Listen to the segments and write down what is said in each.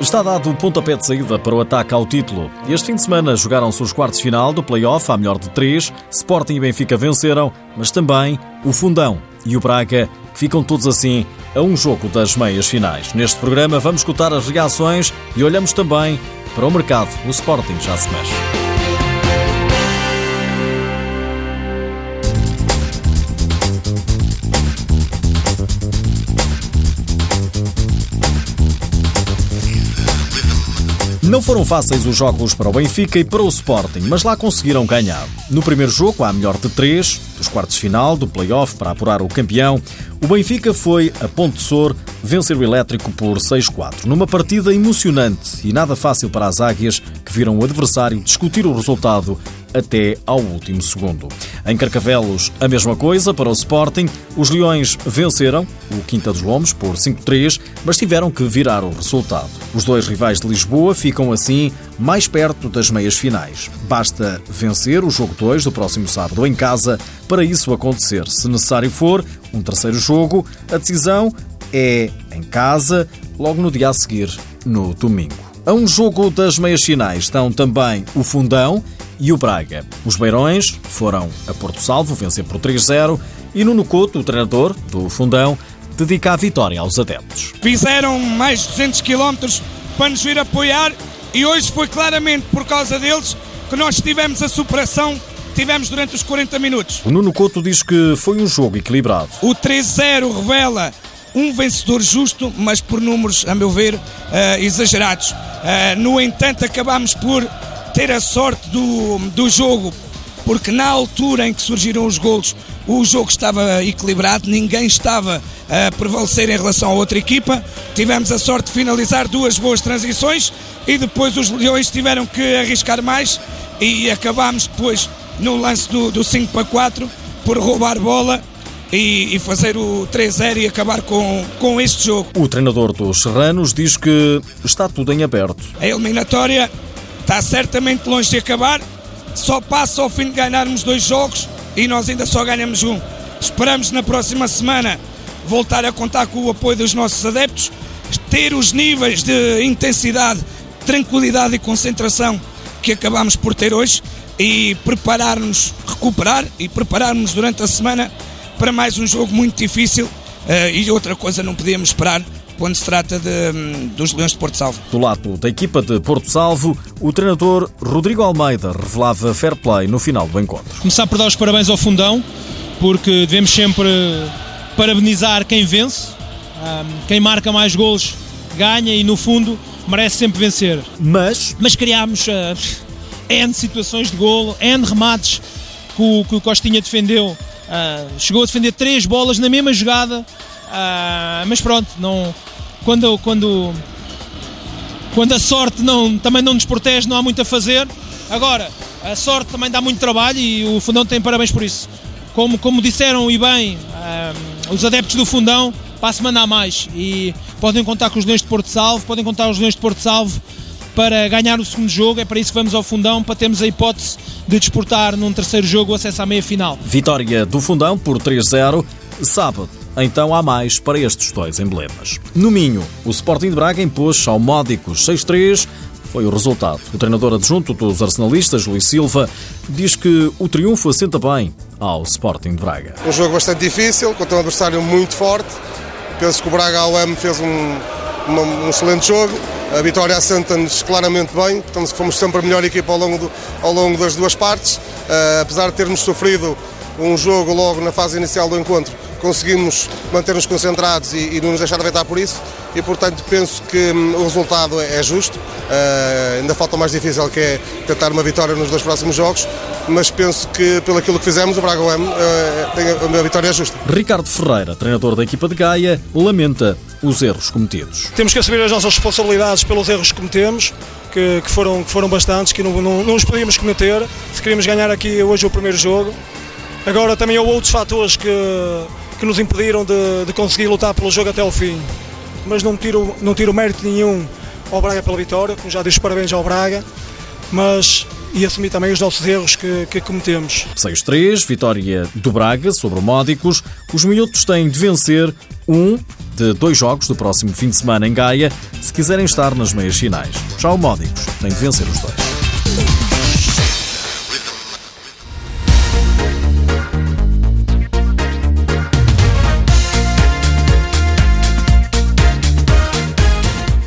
Está dado o pontapé de saída para o ataque ao título. Este fim de semana jogaram-se os quartos final do play-off, à melhor de três. Sporting e Benfica venceram, mas também o Fundão e o Braga, ficam todos assim a um jogo das meias finais. Neste programa vamos escutar as reações e olhamos também para o mercado. O Sporting já se mexe. Não foram fáceis os jogos para o Benfica e para o Sporting, mas lá conseguiram ganhar. No primeiro jogo, à melhor de três, dos quartos final do play-off para apurar o campeão, o Benfica foi a Ponte Sor vencer o Elétrico por 6-4, numa partida emocionante e nada fácil para as águias que viram o adversário discutir o resultado até ao último segundo. Em Carcavelos, a mesma coisa para o Sporting. Os Leões venceram o Quinta dos Lomos por 5-3, mas tiveram que virar o resultado. Os dois rivais de Lisboa ficam assim mais perto das meias finais. Basta vencer o jogo 2 do próximo sábado em casa para isso acontecer. Se necessário for, um terceiro jogo, a decisão é em casa, logo no dia a seguir, no domingo. A um jogo das meias finais estão também o Fundão e o Braga. Os Beirões foram a Porto Salvo vencer por 3-0 e Nuno Couto, o treinador do Fundão, dedica a vitória aos adeptos. Fizeram mais de 200 km para nos vir apoiar e hoje foi claramente por causa deles que nós tivemos a superação que tivemos durante os 40 minutos. O Nuno Couto diz que foi um jogo equilibrado. O 3-0 revela um vencedor justo, mas por números, a meu ver, uh, exagerados. Uh, no entanto, acabámos por ter a sorte do, do jogo, porque na altura em que surgiram os golos, o jogo estava equilibrado, ninguém estava a prevalecer em relação à outra equipa. Tivemos a sorte de finalizar duas boas transições e depois os Leões tiveram que arriscar mais e acabámos depois no lance do, do 5 para 4 por roubar bola e, e, fazer o 3-0 e acabar com, com este jogo. O treinador dos Serranos diz que está tudo em aberto. A eliminatória está certamente longe de acabar. Só passa ao fim de ganharmos dois jogos e nós ainda só ganhamos um. Esperamos na próxima semana voltar a contar com o apoio dos nossos adeptos, ter os níveis de intensidade, tranquilidade e concentração que acabamos por ter hoje e preparar-nos, recuperar e preparar-nos durante a semana para mais um jogo muito difícil uh, e outra coisa não podíamos esperar quando se trata de, dos Leões de Porto Salvo. Do lado da equipa de Porto Salvo, o treinador Rodrigo Almeida revelava fair play no final do encontro. Começar por dar os parabéns ao fundão, porque devemos sempre parabenizar quem vence, quem marca mais gols ganha e no fundo merece sempre vencer. Mas, Mas criámos uh, N situações de golo, N remates que o, que o Costinha defendeu. Uh, chegou a defender três bolas na mesma jogada Uh, mas pronto, não, quando, quando, quando a sorte não, também não nos protege, não há muito a fazer. Agora, a sorte também dá muito trabalho e o Fundão tem parabéns por isso. Como, como disseram e bem uh, os adeptos do Fundão, para a semana a mais. E podem contar com os Leões de Porto Salvo, podem contar com os Leões de Porto Salvo para ganhar o segundo jogo. É para isso que vamos ao Fundão, para termos a hipótese de desportar num terceiro jogo o acesso à meia final. Vitória do Fundão por 3-0, sábado então há mais para estes dois emblemas. No Minho, o Sporting de Braga impôs ao Módicos 6-3, foi o resultado. O treinador adjunto dos arsenalistas, Luís Silva, diz que o triunfo assenta bem ao Sporting de Braga. Um jogo bastante difícil, contra um adversário muito forte. Penso que o Braga AM fez um, uma, um excelente jogo. A vitória assenta-nos claramente bem. Estamos, fomos sempre a melhor equipa ao longo, do, ao longo das duas partes. Uh, apesar de termos sofrido um jogo logo na fase inicial do encontro, conseguimos manter-nos concentrados e, e, não nos deixar afetar por isso e portanto penso que hum, o resultado é, é justo. Uh, ainda falta o mais difícil que é tentar uma vitória nos dois próximos jogos, mas penso que pelo aquilo que fizemos o Braga UM uh, tem a, a vitória justa. Ricardo Ferreira, treinador da equipa de Gaia, lamenta os erros cometidos. Temos que assumir as nossas responsabilidades pelos erros que cometemos. Que, que foram, que foram bastantes, que não, não, não os podíamos cometer se queríamos ganhar aqui hoje o primeiro jogo. Agora também houve outros fatores que, que nos impediram de, de, conseguir lutar pelo jogo até ao fim. Mas não tiro, não tiro mérito nenhum ao Braga pela vitória, como já disse, parabéns ao Braga, mas e assumir também os nossos erros que, que cometemos. 6-3, vitória do Braga sobre o Módicos. Os minutos têm de vencer um de dois jogos do próximo fim de semana em Gaia se quiserem estar nas meias finais. Já o Módicos tem de vencer os dois.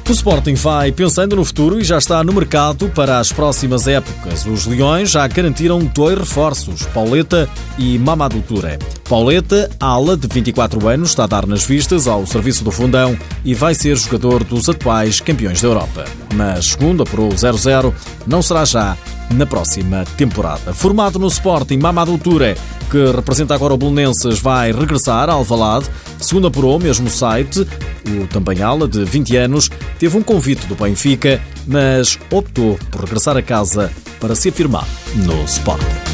O Sporting vai pensando no futuro e já está no mercado para as próximas épocas. Os Leões já garantiram dois reforços, Pauleta e Mamadou Touré. Pauleta, ala de 24 anos, está a dar nas vistas ao serviço do fundão e vai ser jogador dos atuais campeões da Europa. Mas, segundo apurou 0-0, não será já na próxima temporada. Formado no Sporting, Mamadou Touré, que representa agora o Belenenses, vai regressar ao Alvalade. Segundo apurou o mesmo site, o também ala de 20 anos teve um convite do Benfica, mas optou por regressar a casa para se afirmar no Sporting.